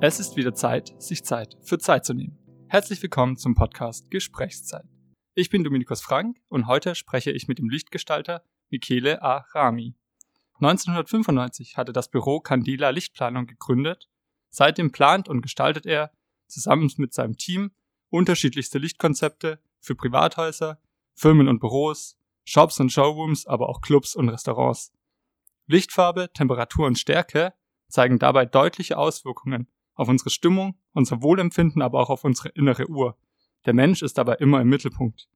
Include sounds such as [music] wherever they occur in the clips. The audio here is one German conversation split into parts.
Es ist wieder Zeit, sich Zeit für Zeit zu nehmen. Herzlich willkommen zum Podcast Gesprächszeit. Ich bin Dominikus Frank und heute spreche ich mit dem Lichtgestalter Michele A. Rami. 1995 hatte das Büro Candela Lichtplanung gegründet. Seitdem plant und gestaltet er zusammen mit seinem Team unterschiedlichste Lichtkonzepte für Privathäuser, Firmen und Büros, Shops und Showrooms, aber auch Clubs und Restaurants. Lichtfarbe, Temperatur und Stärke zeigen dabei deutliche Auswirkungen auf unsere Stimmung, unser Wohlempfinden, aber auch auf unsere innere Uhr. Der Mensch ist dabei immer im Mittelpunkt.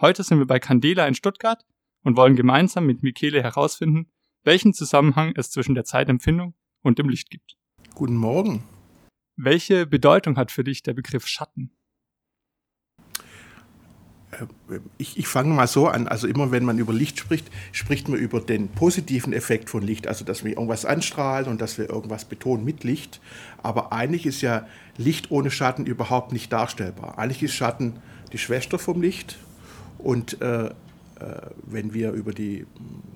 Heute sind wir bei Candela in Stuttgart und wollen gemeinsam mit Michele herausfinden, welchen Zusammenhang es zwischen der Zeitempfindung und dem Licht gibt. Guten Morgen. Welche Bedeutung hat für dich der Begriff Schatten? Äh, ich, ich fange mal so an. Also immer wenn man über Licht spricht, spricht man über den positiven Effekt von Licht, also dass wir irgendwas anstrahlen und dass wir irgendwas betonen mit Licht. Aber eigentlich ist ja Licht ohne Schatten überhaupt nicht darstellbar. Eigentlich ist Schatten die Schwester vom Licht und äh, äh, wenn wir über die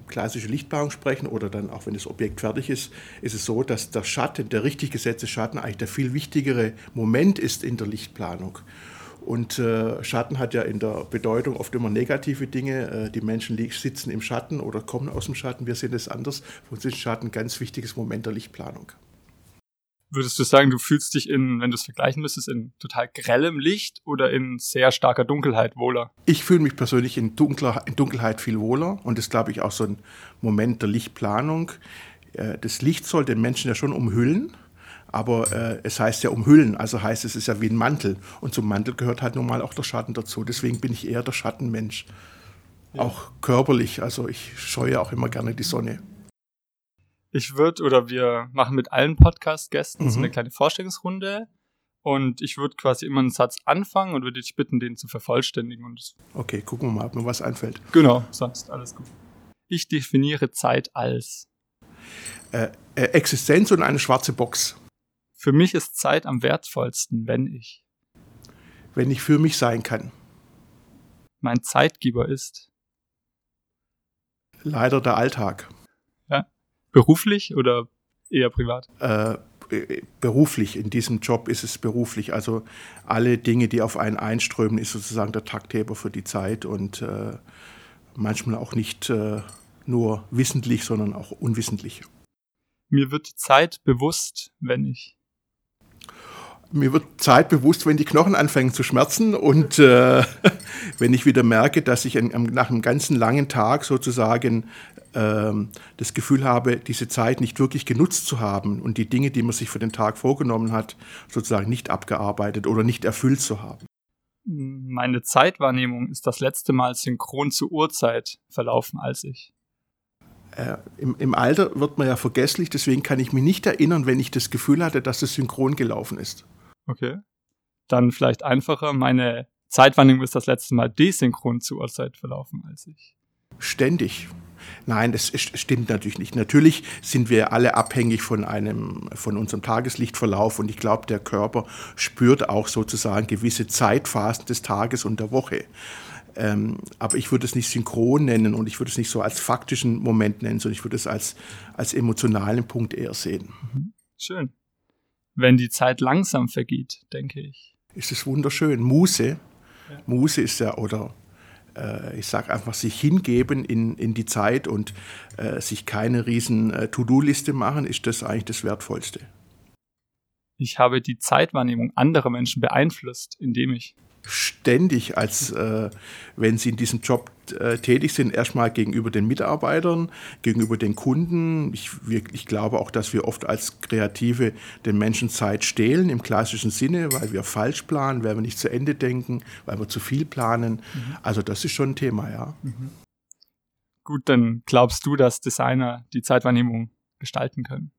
klassische Lichtbauung sprechen oder dann auch wenn das Objekt fertig ist, ist es so, dass der Schatten, der richtig gesetzte Schatten eigentlich der viel wichtigere Moment ist in der Lichtplanung. Und äh, Schatten hat ja in der Bedeutung oft immer negative Dinge. Äh, die Menschen sitzen im Schatten oder kommen aus dem Schatten. Wir sehen es anders. Für uns ist Schatten ein ganz wichtiges Moment der Lichtplanung. Würdest du sagen, du fühlst dich in, wenn du es vergleichen müsstest, in total grellem Licht oder in sehr starker Dunkelheit wohler? Ich fühle mich persönlich in, dunkler, in Dunkelheit viel wohler und das ist, glaube ich, auch so ein Moment der Lichtplanung. Äh, das Licht soll den Menschen ja schon umhüllen, aber äh, es heißt ja umhüllen, also heißt es, es ist ja wie ein Mantel und zum Mantel gehört halt nun mal auch der Schatten dazu. Deswegen bin ich eher der Schattenmensch. Ja. Auch körperlich, also ich scheue auch immer gerne die Sonne. Ich würde oder wir machen mit allen Podcast-Gästen mhm. so eine kleine Vorstellungsrunde und ich würde quasi immer einen Satz anfangen und würde dich bitten, den zu vervollständigen. Und okay, gucken wir mal, ob mir was einfällt. Genau, sonst alles gut. Ich definiere Zeit als äh, äh, Existenz und eine schwarze Box. Für mich ist Zeit am wertvollsten, wenn ich. Wenn ich für mich sein kann. Mein Zeitgeber ist. Leider der Alltag. Beruflich oder eher privat? Äh, beruflich, in diesem Job ist es beruflich. Also alle Dinge, die auf einen einströmen, ist sozusagen der Taktgeber für die Zeit und äh, manchmal auch nicht äh, nur wissentlich, sondern auch unwissentlich. Mir wird die Zeit bewusst, wenn ich mir wird Zeit bewusst, wenn die Knochen anfangen zu schmerzen und äh, [laughs] wenn ich wieder merke, dass ich nach einem ganzen langen Tag sozusagen äh, das Gefühl habe, diese Zeit nicht wirklich genutzt zu haben und die Dinge, die man sich für den Tag vorgenommen hat, sozusagen nicht abgearbeitet oder nicht erfüllt zu haben. Meine Zeitwahrnehmung ist das letzte Mal synchron zur Uhrzeit verlaufen als ich. Äh, im, im, Alter wird man ja vergesslich, deswegen kann ich mich nicht erinnern, wenn ich das Gefühl hatte, dass es synchron gelaufen ist. Okay. Dann vielleicht einfacher. Meine Zeitwahrnehmung ist das letzte Mal desynchron zur Uhrzeit verlaufen als ich. Ständig. Nein, das stimmt natürlich nicht. Natürlich sind wir alle abhängig von einem, von unserem Tageslichtverlauf und ich glaube, der Körper spürt auch sozusagen gewisse Zeitphasen des Tages und der Woche. Ähm, aber ich würde es nicht synchron nennen und ich würde es nicht so als faktischen Moment nennen, sondern ich würde es als, als emotionalen Punkt eher sehen. Mhm. Schön wenn die Zeit langsam vergeht, denke ich. Ist es wunderschön. Muße. Muße ist ja, oder äh, ich sage einfach, sich hingeben in, in die Zeit und äh, sich keine riesen äh, To-Do-Liste machen, ist das eigentlich das Wertvollste. Ich habe die Zeitwahrnehmung anderer Menschen beeinflusst, indem ich ständig, als äh, wenn sie in diesem Job äh, tätig sind, erstmal gegenüber den Mitarbeitern, gegenüber den Kunden. Ich, wir, ich glaube auch, dass wir oft als Kreative den Menschen Zeit stehlen im klassischen Sinne, weil wir falsch planen, weil wir nicht zu Ende denken, weil wir zu viel planen. Mhm. Also das ist schon ein Thema, ja. Mhm. Gut, dann glaubst du, dass Designer die Zeitwahrnehmung gestalten können?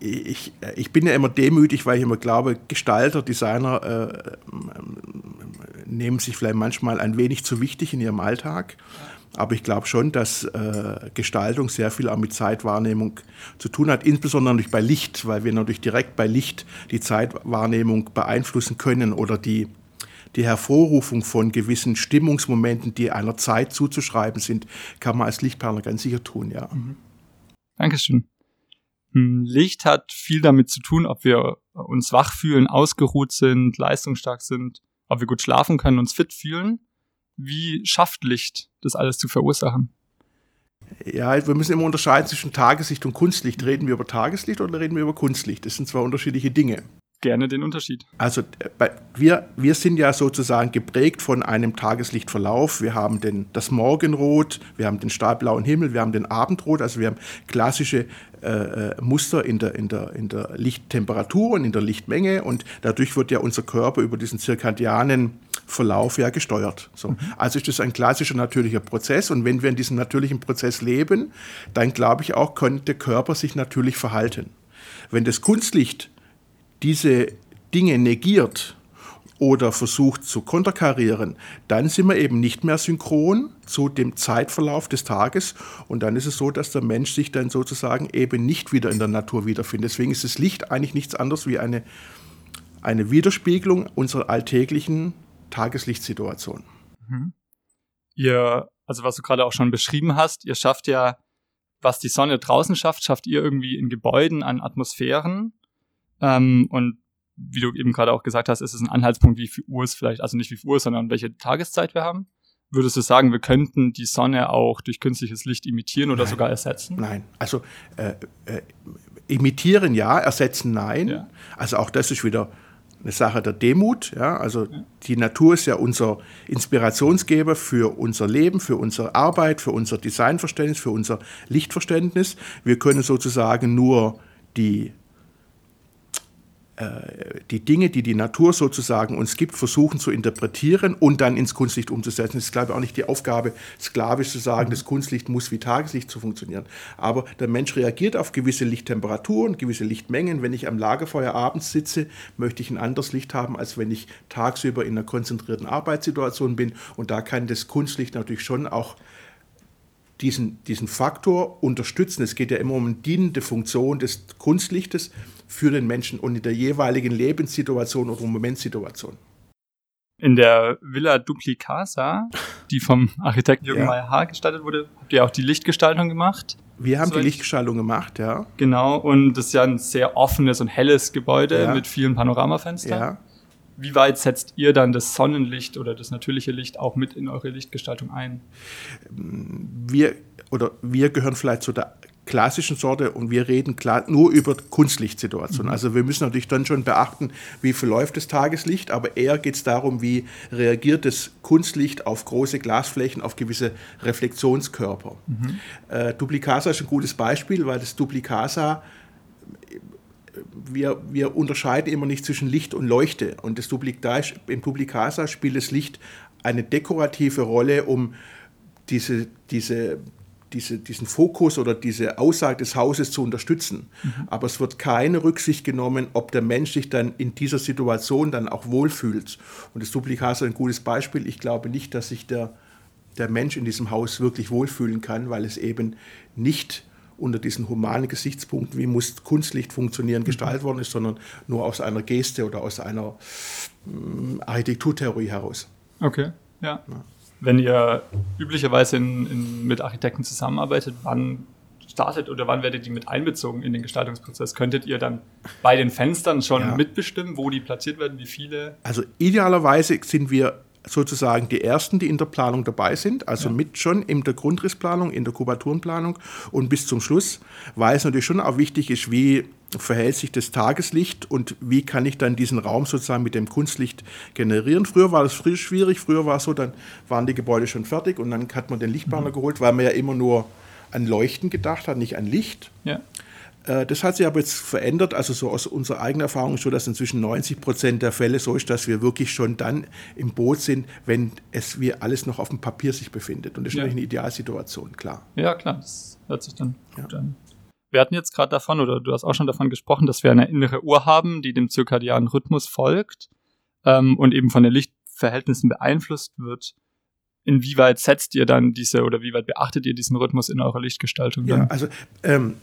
Ich, ich bin ja immer demütig, weil ich immer glaube, Gestalter, Designer äh, nehmen sich vielleicht manchmal ein wenig zu wichtig in ihrem Alltag. Aber ich glaube schon, dass äh, Gestaltung sehr viel auch mit Zeitwahrnehmung zu tun hat, insbesondere natürlich bei Licht, weil wir natürlich direkt bei Licht die Zeitwahrnehmung beeinflussen können oder die, die Hervorrufung von gewissen Stimmungsmomenten, die einer Zeit zuzuschreiben sind, kann man als Lichtperler ganz sicher tun, ja. Mhm. Dankeschön. Licht hat viel damit zu tun, ob wir uns wach fühlen, ausgeruht sind, leistungsstark sind, ob wir gut schlafen können, uns fit fühlen. Wie schafft Licht, das alles zu verursachen? Ja, wir müssen immer unterscheiden zwischen Tageslicht und Kunstlicht. Reden wir über Tageslicht oder reden wir über Kunstlicht? Das sind zwei unterschiedliche Dinge. Gerne den Unterschied. Also äh, wir, wir sind ja sozusagen geprägt von einem Tageslichtverlauf. Wir haben den, das Morgenrot, wir haben den stahlblauen Himmel, wir haben den Abendrot. Also wir haben klassische äh, äh, Muster in der, in, der, in der Lichttemperatur und in der Lichtmenge. Und dadurch wird ja unser Körper über diesen zirkadianen Verlauf ja gesteuert. So. Mhm. Also ist das ein klassischer natürlicher Prozess. Und wenn wir in diesem natürlichen Prozess leben, dann glaube ich auch, könnte der Körper sich natürlich verhalten. Wenn das Kunstlicht diese Dinge negiert oder versucht zu konterkarieren, dann sind wir eben nicht mehr synchron zu dem Zeitverlauf des Tages und dann ist es so, dass der Mensch sich dann sozusagen eben nicht wieder in der Natur wiederfindet. Deswegen ist das Licht eigentlich nichts anderes wie eine, eine Widerspiegelung unserer alltäglichen Tageslichtsituation. Mhm. Also was du gerade auch schon beschrieben hast, ihr schafft ja, was die Sonne draußen schafft, schafft ihr irgendwie in Gebäuden an Atmosphären ähm, und wie du eben gerade auch gesagt hast, ist es ein Anhaltspunkt, wie viel Uhr es vielleicht, also nicht wie viel Uhr, sondern welche Tageszeit wir haben. Würdest du sagen, wir könnten die Sonne auch durch künstliches Licht imitieren oder nein, sogar ersetzen? Nein, also äh, äh, imitieren ja, ersetzen nein. Ja. Also auch das ist wieder eine Sache der Demut. Ja? Also die Natur ist ja unser Inspirationsgeber für unser Leben, für unsere Arbeit, für unser Designverständnis, für unser Lichtverständnis. Wir können sozusagen nur die die Dinge, die die Natur sozusagen uns gibt, versuchen zu interpretieren und dann ins Kunstlicht umzusetzen. Das ist, glaube ich, auch nicht die Aufgabe, sklavisch zu sagen, das Kunstlicht muss wie Tageslicht zu funktionieren. Aber der Mensch reagiert auf gewisse Lichttemperaturen, gewisse Lichtmengen. Wenn ich am Lagerfeuer abends sitze, möchte ich ein anderes Licht haben, als wenn ich tagsüber in einer konzentrierten Arbeitssituation bin. Und da kann das Kunstlicht natürlich schon auch diesen, diesen Faktor unterstützen. Es geht ja immer um eine dienende Funktion des Kunstlichtes für den Menschen und in der jeweiligen Lebenssituation oder Momentsituation. In der Villa Duplicasa, die vom Architekten Jürgen ja. Meyer Haar gestaltet wurde, habt ihr auch die Lichtgestaltung gemacht. Wir haben so die Lichtgestaltung gemacht, ja. Genau, und das ist ja ein sehr offenes und helles Gebäude ja. mit vielen Panoramafenstern. Ja. Wie weit setzt ihr dann das Sonnenlicht oder das natürliche Licht auch mit in eure Lichtgestaltung ein? Wir oder wir gehören vielleicht zu der klassischen Sorte und wir reden klar nur über Kunstlichtsituationen. Mhm. Also wir müssen natürlich dann schon beachten, wie verläuft das Tageslicht, aber eher geht es darum, wie reagiert das Kunstlicht auf große Glasflächen, auf gewisse Reflexionskörper. Mhm. Äh, Duplicasa ist ein gutes Beispiel, weil das Duplicasa wir, wir unterscheiden immer nicht zwischen Licht und Leuchte. Und das Duplicasa, im Duplicasa spielt das Licht eine dekorative Rolle, um diese, diese diese, diesen Fokus oder diese Aussage des Hauses zu unterstützen. Mhm. Aber es wird keine Rücksicht genommen, ob der Mensch sich dann in dieser Situation dann auch wohlfühlt. Und das Duplikat ist ein gutes Beispiel. Ich glaube nicht, dass sich der, der Mensch in diesem Haus wirklich wohlfühlen kann, weil es eben nicht unter diesen humanen Gesichtspunkten, wie muss Kunstlicht funktionieren, mhm. gestaltet worden ist, sondern nur aus einer Geste oder aus einer äh, Architekturtheorie heraus. Okay, ja. ja. Wenn ihr üblicherweise in, in, mit Architekten zusammenarbeitet, wann startet oder wann werdet ihr mit einbezogen in den Gestaltungsprozess? Könntet ihr dann bei den Fenstern schon ja. mitbestimmen, wo die platziert werden, wie viele? Also idealerweise sind wir sozusagen die ersten, die in der Planung dabei sind, also ja. mit schon in der Grundrissplanung, in der Kubaturenplanung und bis zum Schluss, weil es natürlich schon auch wichtig ist, wie verhält sich das Tageslicht und wie kann ich dann diesen Raum sozusagen mit dem Kunstlicht generieren. Früher war das schwierig, früher war es so, dann waren die Gebäude schon fertig und dann hat man den Lichtplaner mhm. geholt, weil man ja immer nur an Leuchten gedacht hat, nicht an Licht. Ja. Äh, das hat sich aber jetzt verändert, also so aus unserer eigenen Erfahrung so, dass inzwischen 90 Prozent der Fälle so ist, dass wir wirklich schon dann im Boot sind, wenn es wie alles noch auf dem Papier sich befindet. Und das ist ja. natürlich eine Idealsituation, klar. Ja, klar, das hört sich dann ja. gut an. Wir hatten jetzt gerade davon, oder du hast auch schon davon gesprochen, dass wir eine innere Uhr haben, die dem zirkadianen Rhythmus folgt ähm, und eben von der Licht Verhältnissen beeinflusst wird, inwieweit setzt ihr dann diese oder wie weit beachtet ihr diesen Rhythmus in eurer Lichtgestaltung? Ja, also ähm,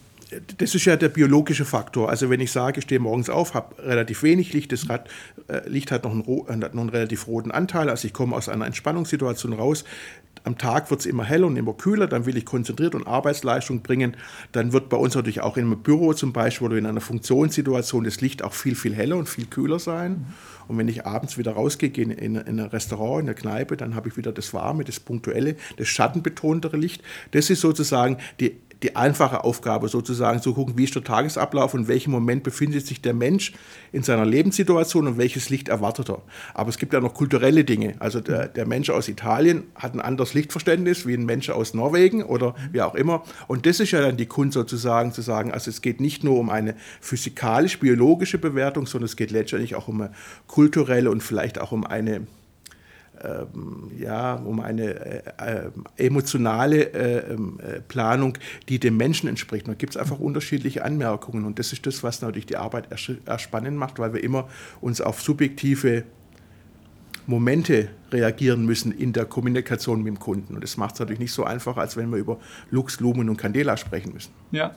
das ist ja der biologische Faktor. Also wenn ich sage, ich stehe morgens auf, habe relativ wenig Licht, das Rad, äh, Licht hat noch, einen, noch einen relativ roten Anteil, also ich komme aus einer Entspannungssituation raus, am Tag wird es immer heller und immer kühler, dann will ich konzentriert und Arbeitsleistung bringen. Dann wird bei uns natürlich auch einem Büro zum Beispiel oder in einer Funktionssituation das Licht auch viel, viel heller und viel kühler sein. Und wenn ich abends wieder rausgehe, gehe in, in ein Restaurant, in eine Kneipe, dann habe ich wieder das warme, das punktuelle, das schattenbetontere Licht. Das ist sozusagen die die einfache Aufgabe sozusagen zu gucken, wie ist der Tagesablauf und in welchem Moment befindet sich der Mensch in seiner Lebenssituation und welches Licht erwartet er. Aber es gibt ja noch kulturelle Dinge. Also der, der Mensch aus Italien hat ein anderes Lichtverständnis wie ein Mensch aus Norwegen oder wie auch immer. Und das ist ja dann die Kunst sozusagen zu sagen, also es geht nicht nur um eine physikalisch-biologische Bewertung, sondern es geht letztendlich auch um eine kulturelle und vielleicht auch um eine ja, um eine äh, äh, emotionale äh, ähm, äh, Planung, die dem Menschen entspricht. Da gibt es einfach unterschiedliche Anmerkungen und das ist das, was natürlich die Arbeit spannend macht, weil wir immer uns auf subjektive Momente reagieren müssen in der Kommunikation mit dem Kunden. Und das macht es natürlich nicht so einfach, als wenn wir über Lux, Lumen und Candela sprechen müssen. Ja,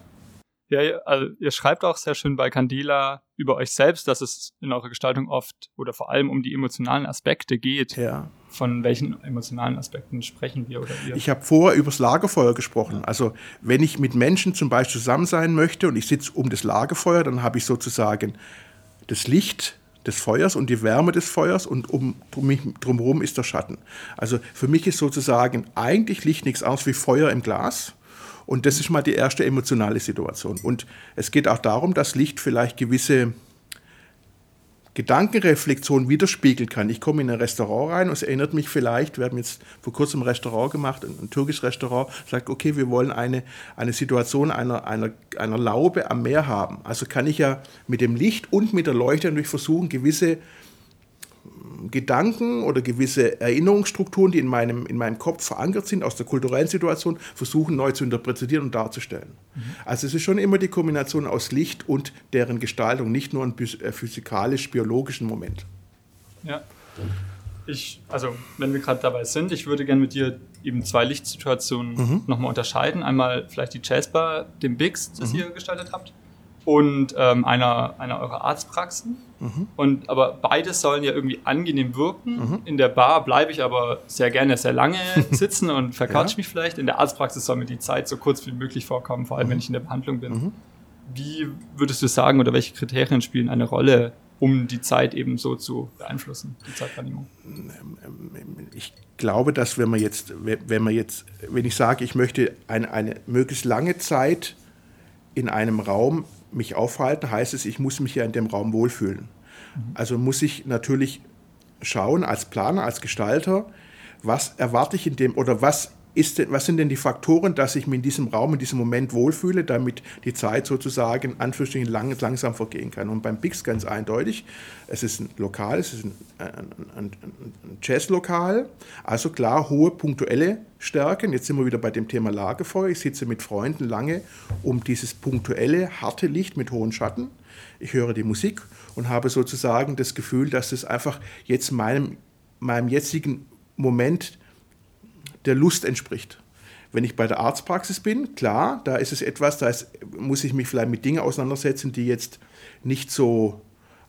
ja, also ihr schreibt auch sehr schön bei Candela über euch selbst, dass es in eurer Gestaltung oft oder vor allem um die emotionalen Aspekte geht. Ja. Von welchen emotionalen Aspekten sprechen wir oder ihr? Ich habe vorher über das Lagerfeuer gesprochen. Also wenn ich mit Menschen zum Beispiel zusammen sein möchte und ich sitze um das Lagerfeuer, dann habe ich sozusagen das Licht des Feuers und die Wärme des Feuers und um, um mich drumherum ist der Schatten. Also für mich ist sozusagen eigentlich Licht nichts anderes wie Feuer im Glas und das ist mal die erste emotionale Situation. Und es geht auch darum, dass Licht vielleicht gewisse Gedankenreflexion widerspiegeln kann. Ich komme in ein Restaurant rein und es erinnert mich vielleicht, wir haben jetzt vor kurzem ein Restaurant gemacht, ein, ein türkisches Restaurant, sagt, okay, wir wollen eine, eine Situation einer, einer, einer Laube am Meer haben. Also kann ich ja mit dem Licht und mit der Leuchte natürlich versuchen, gewisse Gedanken oder gewisse Erinnerungsstrukturen, die in meinem, in meinem Kopf verankert sind, aus der kulturellen Situation, versuchen neu zu interpretieren und darzustellen. Mhm. Also es ist schon immer die Kombination aus Licht und deren Gestaltung, nicht nur ein äh, physikalisch-biologischen Moment. Ja. Ich, also wenn wir gerade dabei sind, ich würde gerne mit dir eben zwei Lichtsituationen mhm. nochmal unterscheiden. Einmal vielleicht die Jazzbar, den Bigs, das mhm. ihr gestaltet habt, und ähm, einer, einer eurer Arztpraxen. Mhm. Und, aber beides sollen ja irgendwie angenehm wirken. Mhm. In der Bar bleibe ich aber sehr gerne sehr lange [laughs] sitzen und verquatsche ja. mich vielleicht. In der Arztpraxis soll mir die Zeit so kurz wie möglich vorkommen, vor allem mhm. wenn ich in der Behandlung bin. Mhm. Wie würdest du sagen oder welche Kriterien spielen eine Rolle, um die Zeit eben so zu beeinflussen, die Zeitwahrnehmung? Ich glaube, dass wenn man jetzt, wenn man jetzt, wenn ich sage, ich möchte eine, eine möglichst lange Zeit in einem Raum mich aufhalten, heißt es, ich muss mich ja in dem Raum wohlfühlen. Also muss ich natürlich schauen als Planer, als Gestalter, was erwarte ich in dem oder was ist was sind denn die Faktoren, dass ich mich in diesem Raum, in diesem Moment wohlfühle, damit die Zeit sozusagen anführungsstrichen lang, langsam vergehen kann. Und beim Bix ganz eindeutig, es ist ein Lokal, es ist ein, ein, ein, ein Jazzlokal, also klar hohe punktuelle Stärken. Jetzt sind wir wieder bei dem Thema Lagerfeuer. Ich sitze mit Freunden lange um dieses punktuelle, harte Licht mit hohen Schatten. Ich höre die Musik und habe sozusagen das Gefühl, dass es einfach jetzt meinem, meinem jetzigen Moment der Lust entspricht. Wenn ich bei der Arztpraxis bin, klar, da ist es etwas, da ist, muss ich mich vielleicht mit Dingen auseinandersetzen, die jetzt nicht so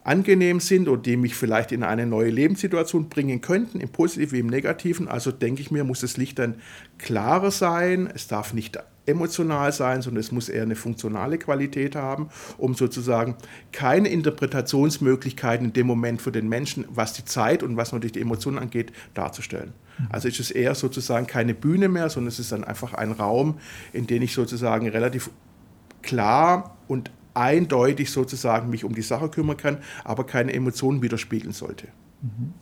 angenehm sind oder die mich vielleicht in eine neue Lebenssituation bringen könnten, im Positiven wie im Negativen. Also denke ich mir, muss das Licht dann klarer sein, es darf nicht emotional sein, sondern es muss eher eine funktionale Qualität haben, um sozusagen keine Interpretationsmöglichkeiten in dem Moment für den Menschen, was die Zeit und was natürlich die Emotionen angeht, darzustellen. Mhm. Also ist es eher sozusagen keine Bühne mehr, sondern es ist dann einfach ein Raum, in dem ich sozusagen relativ klar und eindeutig sozusagen mich um die Sache kümmern kann, aber keine Emotionen widerspiegeln sollte. Mhm.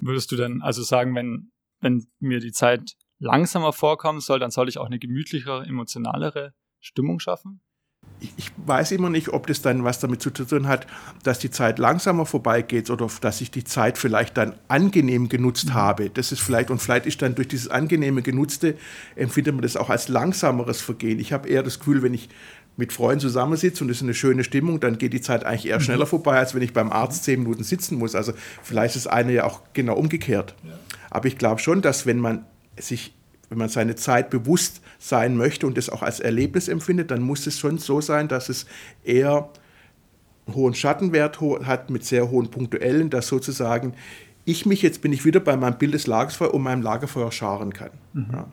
Würdest du denn also sagen, wenn, wenn mir die Zeit langsamer vorkommen soll, dann soll ich auch eine gemütlichere, emotionalere Stimmung schaffen? Ich weiß immer nicht, ob das dann was damit zu tun hat, dass die Zeit langsamer vorbeigeht oder dass ich die Zeit vielleicht dann angenehm genutzt mhm. habe. Das ist vielleicht, und vielleicht ist dann durch dieses angenehme Genutzte, empfindet man das auch als langsameres Vergehen. Ich habe eher das Gefühl, wenn ich mit Freunden zusammensitze und es ist eine schöne Stimmung, dann geht die Zeit eigentlich eher schneller vorbei, als wenn ich beim Arzt zehn Minuten sitzen muss. Also vielleicht ist eine ja auch genau umgekehrt. Ja. Aber ich glaube schon, dass wenn man sich, wenn man seine Zeit bewusst sein möchte und das auch als Erlebnis empfindet, dann muss es schon so sein, dass es eher einen hohen Schattenwert hat mit sehr hohen punktuellen, dass sozusagen ich mich, jetzt bin ich wieder bei meinem Bild des Lagerfeuers, um meinem Lagerfeuer scharen kann. Mhm. Ja.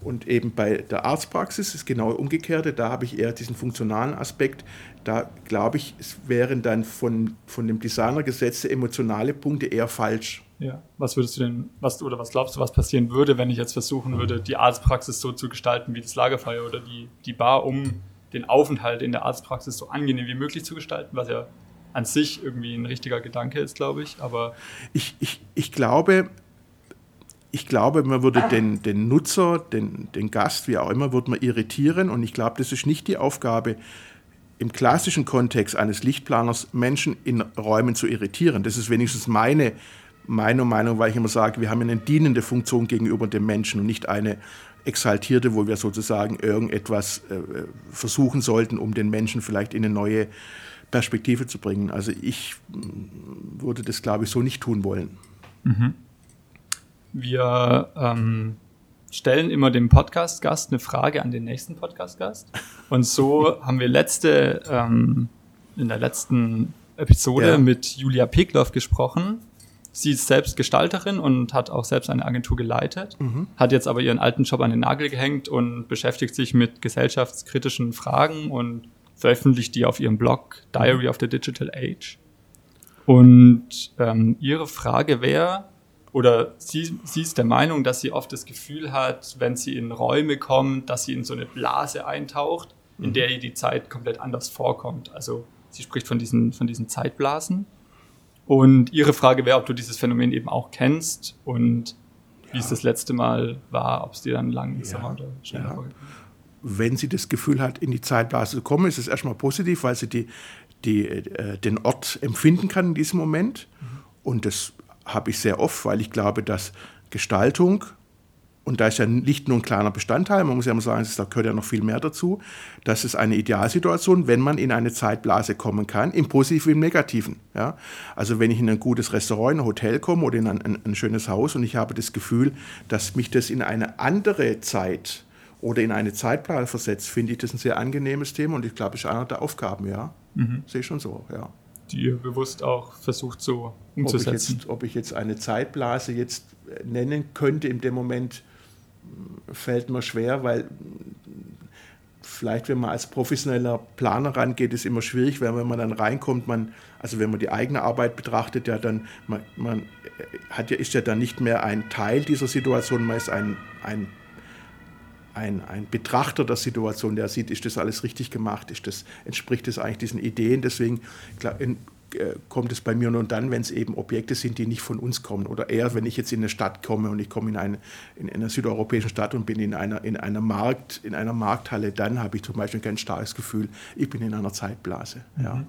Und eben bei der Arztpraxis ist genau umgekehrte, da habe ich eher diesen funktionalen Aspekt. Da glaube ich, es wären dann von, von dem Designer gesetzte emotionale Punkte eher falsch. Ja, was würdest du denn, was, oder was glaubst du, was passieren würde, wenn ich jetzt versuchen würde, die Arztpraxis so zu gestalten wie das Lagerfeuer oder die, die Bar, um den Aufenthalt in der Arztpraxis so angenehm wie möglich zu gestalten, was ja an sich irgendwie ein richtiger Gedanke ist, glaube ich. Aber ich, ich, ich glaube, ich glaube, man würde den, den Nutzer, den, den Gast, wie auch immer, würde man irritieren. Und ich glaube, das ist nicht die Aufgabe, im klassischen Kontext eines Lichtplaners Menschen in Räumen zu irritieren. Das ist wenigstens meine, meine Meinung, weil ich immer sage, wir haben eine dienende Funktion gegenüber dem Menschen und nicht eine exaltierte, wo wir sozusagen irgendetwas äh, versuchen sollten, um den Menschen vielleicht in eine neue Perspektive zu bringen. Also ich mm, würde das, glaube ich, so nicht tun wollen. Mhm. Wir ähm, stellen immer dem Podcast-Gast eine Frage an den nächsten Podcast-Gast. Und so [laughs] haben wir letzte, ähm, in der letzten Episode ja. mit Julia Pekloff gesprochen. Sie ist selbst Gestalterin und hat auch selbst eine Agentur geleitet, mhm. hat jetzt aber ihren alten Job an den Nagel gehängt und beschäftigt sich mit gesellschaftskritischen Fragen und veröffentlicht die auf ihrem Blog Diary of the Digital Age. Und ähm, ihre Frage wäre, oder sie, sie ist der Meinung, dass sie oft das Gefühl hat, wenn sie in Räume kommt, dass sie in so eine Blase eintaucht, in mhm. der ihr die Zeit komplett anders vorkommt. Also sie spricht von diesen, von diesen Zeitblasen. Und ihre Frage wäre, ob du dieses Phänomen eben auch kennst und ja. wie es das letzte Mal war, ob es dir dann langsamer ja. oder schneller ja. Wenn sie das Gefühl hat, in die Zeitblase zu kommen, ist es erstmal positiv, weil sie die, die, äh, den Ort empfinden kann in diesem Moment. Mhm. Und das habe ich sehr oft, weil ich glaube, dass Gestaltung, und da ist ja nicht nur ein kleiner Bestandteil, man muss ja immer sagen, da gehört ja noch viel mehr dazu, das ist eine Idealsituation, wenn man in eine Zeitblase kommen kann, im Positiven wie im Negativen. Ja? Also wenn ich in ein gutes Restaurant, in ein Hotel komme oder in ein, ein, ein schönes Haus und ich habe das Gefühl, dass mich das in eine andere Zeit oder in eine Zeitblase versetzt, finde ich das ein sehr angenehmes Thema und ich glaube, es ist einer der Aufgaben, ja. Mhm. Sehe ich schon so, ja die ihr bewusst auch versucht so umzusetzen? Ob ich jetzt, ob ich jetzt eine Zeitblase jetzt nennen könnte, in dem Moment fällt mir schwer, weil vielleicht, wenn man als professioneller Planer rangeht, ist immer schwierig, weil wenn man dann reinkommt, man, also wenn man die eigene Arbeit betrachtet, ja dann, man, man hat ja, ist ja dann nicht mehr ein Teil dieser Situation, man ist ein, ein ein, ein Betrachter der Situation, der sieht, ist das alles richtig gemacht, ist das, entspricht das eigentlich diesen Ideen. Deswegen kommt es bei mir nur dann, wenn es eben Objekte sind, die nicht von uns kommen. Oder eher, wenn ich jetzt in eine Stadt komme und ich komme in eine, in einer südeuropäischen Stadt und bin in einer, in einer, Markt, in einer Markthalle, dann habe ich zum Beispiel ein ganz starkes Gefühl, ich bin in einer Zeitblase. Ja. Mhm.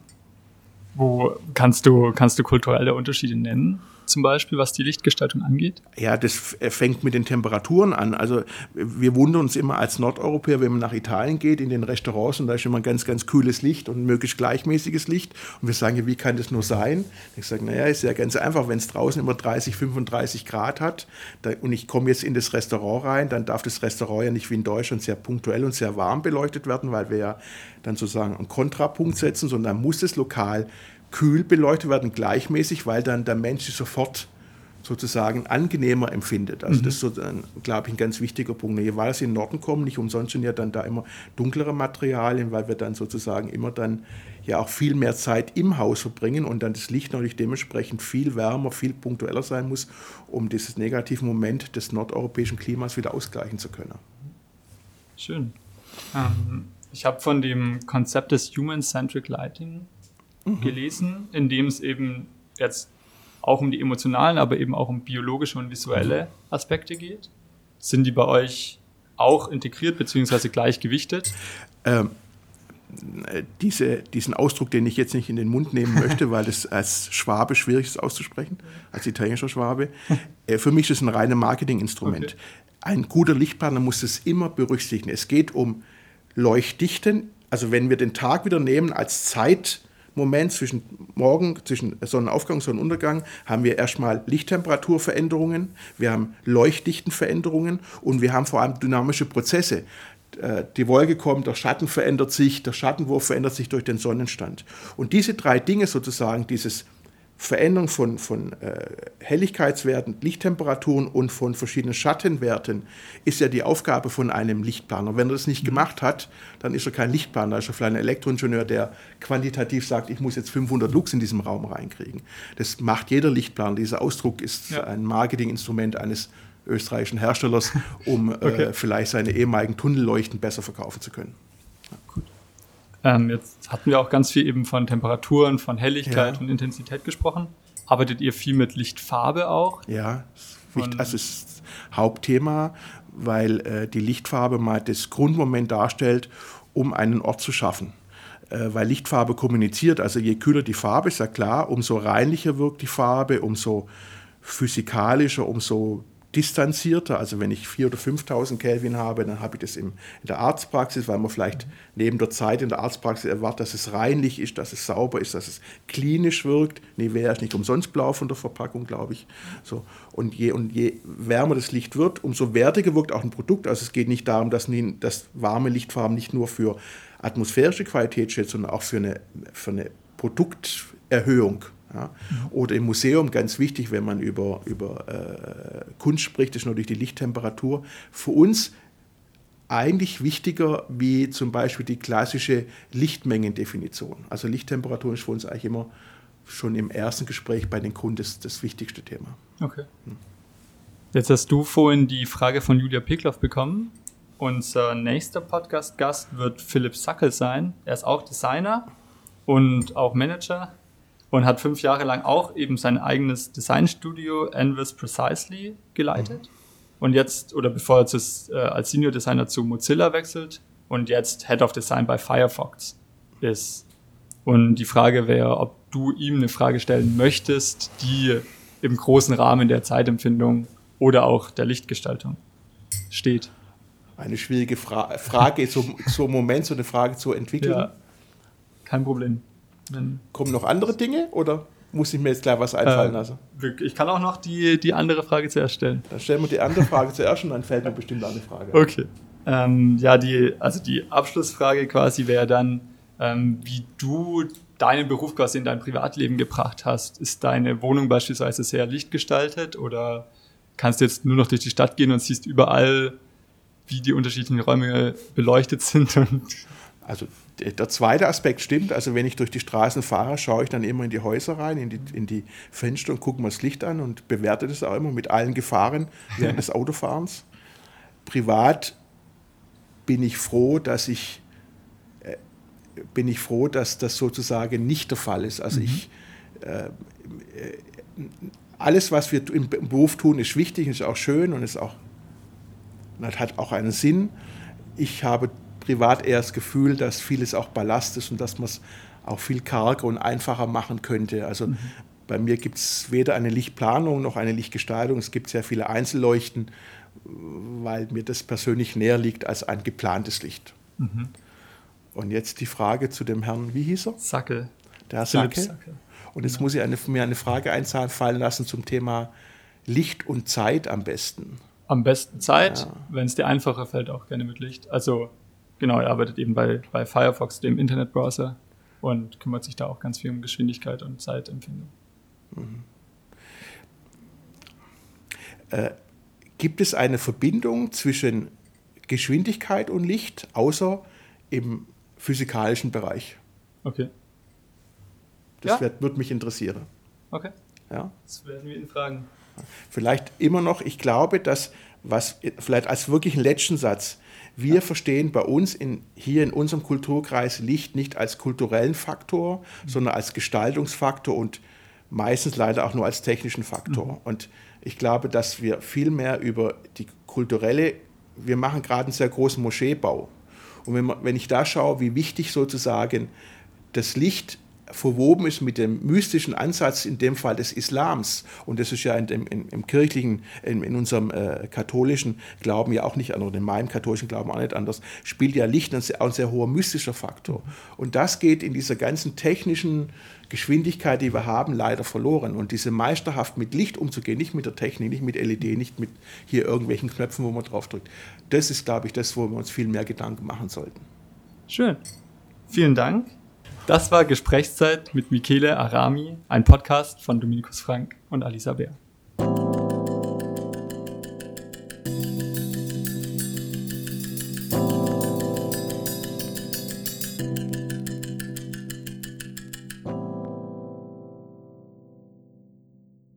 Wo kannst du, kannst du kulturelle Unterschiede nennen? Zum Beispiel, was die Lichtgestaltung angeht? Ja, das fängt mit den Temperaturen an. Also wir wundern uns immer als Nordeuropäer, wenn man nach Italien geht, in den Restaurants und da ist immer ganz, ganz kühles Licht und möglichst gleichmäßiges Licht. Und wir sagen, wie kann das nur sein? Ich sage, naja, ist ja ganz einfach, wenn es draußen immer 30, 35 Grad hat da, und ich komme jetzt in das Restaurant rein, dann darf das Restaurant ja nicht wie in Deutschland sehr punktuell und sehr warm beleuchtet werden, weil wir ja dann sozusagen einen Kontrapunkt setzen, sondern muss es lokal kühl beleuchtet werden, gleichmäßig, weil dann der Mensch sich sofort sozusagen angenehmer empfindet. Also mhm. das ist, so, glaube ich, ein ganz wichtiger Punkt. Je weiter sie in den Norden kommen, nicht umsonst sind ja dann da immer dunklere Materialien, weil wir dann sozusagen immer dann ja auch viel mehr Zeit im Haus verbringen und dann das Licht natürlich dementsprechend viel wärmer, viel punktueller sein muss, um dieses negative Moment des nordeuropäischen Klimas wieder ausgleichen zu können. Schön. Ähm, ich habe von dem Konzept des Human-Centric Lighting mhm. gelesen, in dem es eben jetzt auch um die emotionalen, aber eben auch um biologische und visuelle mhm. Aspekte geht. Sind die bei euch auch integriert bzw. gleichgewichtet? Ähm, diese, diesen Ausdruck, den ich jetzt nicht in den Mund nehmen [laughs] möchte, weil es als Schwabe schwierig ist auszusprechen, als italienischer Schwabe, äh, für mich ist es ein reines Marketinginstrument. Okay. Ein guter Lichtplaner muss es immer berücksichtigen. Es geht um Leuchtdichten also wenn wir den Tag wieder nehmen als Zeitmoment zwischen Morgen, zwischen Sonnenaufgang und Sonnenuntergang, haben wir erstmal Lichttemperaturveränderungen, wir haben Leuchtdichtenveränderungen und wir haben vor allem dynamische Prozesse. Äh, die Wolke kommt, der Schatten verändert sich, der Schattenwurf verändert sich durch den Sonnenstand. Und diese drei Dinge sozusagen, dieses Veränderung von, von äh, Helligkeitswerten, Lichttemperaturen und von verschiedenen Schattenwerten ist ja die Aufgabe von einem Lichtplaner. Wenn er das nicht mhm. gemacht hat, dann ist er kein Lichtplaner, ist er vielleicht ein Elektroingenieur, der quantitativ sagt, ich muss jetzt 500 Lux in diesem Raum reinkriegen. Das macht jeder Lichtplaner. Dieser Ausdruck ist ja. ein Marketinginstrument eines österreichischen Herstellers, um äh, [laughs] okay. äh, vielleicht seine ehemaligen Tunnelleuchten besser verkaufen zu können. Ähm, jetzt hatten wir auch ganz viel eben von Temperaturen, von Helligkeit ja. und Intensität gesprochen. Arbeitet ihr viel mit Lichtfarbe auch? Ja, das ist das Hauptthema, weil äh, die Lichtfarbe mal das Grundmoment darstellt, um einen Ort zu schaffen. Äh, weil Lichtfarbe kommuniziert, also je kühler die Farbe, ist ja klar, umso reinlicher wirkt die Farbe, umso physikalischer, umso distanzierter. Also wenn ich 4.000 oder 5.000 Kelvin habe, dann habe ich das in der Arztpraxis, weil man vielleicht neben der Zeit in der Arztpraxis erwartet, dass es reinlich ist, dass es sauber ist, dass es klinisch wirkt. Nivea ist nicht umsonst blau von der Verpackung, glaube ich. So. Und, je, und je wärmer das Licht wird, umso wertiger wirkt auch ein Produkt. Also es geht nicht darum, dass, dass warme Lichtfarben nicht nur für atmosphärische Qualität steht, sondern auch für eine, für eine Produkterhöhung ja. Oder im Museum, ganz wichtig, wenn man über, über äh, Kunst spricht, ist natürlich die Lichttemperatur. Für uns eigentlich wichtiger wie zum Beispiel die klassische Lichtmengendefinition. Also Lichttemperatur ist für uns eigentlich immer schon im ersten Gespräch bei den Kunden das, das wichtigste Thema. Okay. Jetzt hast du vorhin die Frage von Julia Pickloff bekommen. Unser nächster Podcast-Gast wird Philipp Sackel sein. Er ist auch Designer und auch Manager und hat fünf Jahre lang auch eben sein eigenes Designstudio Envis Precisely geleitet. Mhm. Und jetzt, oder bevor er zu, äh, als Senior Designer zu Mozilla wechselt und jetzt Head of Design bei Firefox ist. Und die Frage wäre, ob du ihm eine Frage stellen möchtest, die im großen Rahmen der Zeitempfindung oder auch der Lichtgestaltung steht. Eine schwierige Fra Frage, so, [laughs] so Moment, so eine Frage zu entwickeln. Ja, kein Problem. Dann Kommen noch andere Dinge oder muss ich mir jetzt gleich was einfallen äh, lassen? Ich kann auch noch die, die andere Frage zuerst stellen. Dann stellen wir die andere Frage zuerst und dann fällt mir bestimmt eine Frage. Okay. Ähm, ja, die, also die Abschlussfrage quasi wäre dann, ähm, wie du deinen Beruf quasi in dein Privatleben gebracht hast. Ist deine Wohnung beispielsweise sehr lichtgestaltet oder kannst du jetzt nur noch durch die Stadt gehen und siehst überall, wie die unterschiedlichen Räume beleuchtet sind? Also der zweite Aspekt stimmt. Also wenn ich durch die Straßen fahre, schaue ich dann immer in die Häuser rein, in die, in die Fenster und gucke mir das Licht an und bewerte das auch immer mit allen Gefahren während des [laughs] Autofahrens. Privat bin ich froh, dass ich äh, bin ich froh, dass das sozusagen nicht der Fall ist. Also mhm. ich äh, alles, was wir im Beruf tun, ist wichtig, ist auch schön und ist auch hat auch einen Sinn. Ich habe privat eher das Gefühl, dass vieles auch Ballast ist und dass man es auch viel karger und einfacher machen könnte. Also mhm. bei mir gibt es weder eine Lichtplanung noch eine Lichtgestaltung. Es gibt sehr viele Einzelleuchten, weil mir das persönlich näher liegt als ein geplantes Licht. Mhm. Und jetzt die Frage zu dem Herrn, wie hieß er? Sackel. Der Herr Sackel. Sackel. Und jetzt genau. muss ich eine, mir eine Frage einfallen lassen zum Thema Licht und Zeit am besten. Am besten Zeit, ja. wenn es dir einfacher fällt, auch gerne mit Licht. Also genau, er arbeitet eben bei, bei Firefox, dem Internetbrowser, und kümmert sich da auch ganz viel um Geschwindigkeit und Zeitempfindung. Mhm. Äh, gibt es eine Verbindung zwischen Geschwindigkeit und Licht, außer im physikalischen Bereich? Okay. Das ja. würde mich interessieren. Okay. Ja? Das werden wir ihn fragen. Vielleicht immer noch, ich glaube, dass was vielleicht als wirklich ein letzten Satz, wir ja. verstehen bei uns in, hier in unserem Kulturkreis Licht nicht als kulturellen Faktor, mhm. sondern als Gestaltungsfaktor und meistens leider auch nur als technischen Faktor. Mhm. Und ich glaube, dass wir viel mehr über die kulturelle, wir machen gerade einen sehr großen Moscheebau. Und wenn, man, wenn ich da schaue, wie wichtig sozusagen das Licht verwoben ist mit dem mystischen Ansatz, in dem Fall des Islams. Und das ist ja in dem, in, im kirchlichen, in, in unserem äh, katholischen Glauben ja auch nicht anders, in meinem katholischen Glauben auch nicht anders, spielt ja Licht ein sehr, ein sehr hoher mystischer Faktor. Und das geht in dieser ganzen technischen Geschwindigkeit, die wir haben, leider verloren. Und diese meisterhaft mit Licht umzugehen, nicht mit der Technik, nicht mit LED, nicht mit hier irgendwelchen Knöpfen, wo man drauf drückt, das ist, glaube ich, das, wo wir uns viel mehr Gedanken machen sollten. Schön. Vielen Dank. Das war Gesprächszeit mit Michele Arami, ein Podcast von Dominikus Frank und Alisa Bär.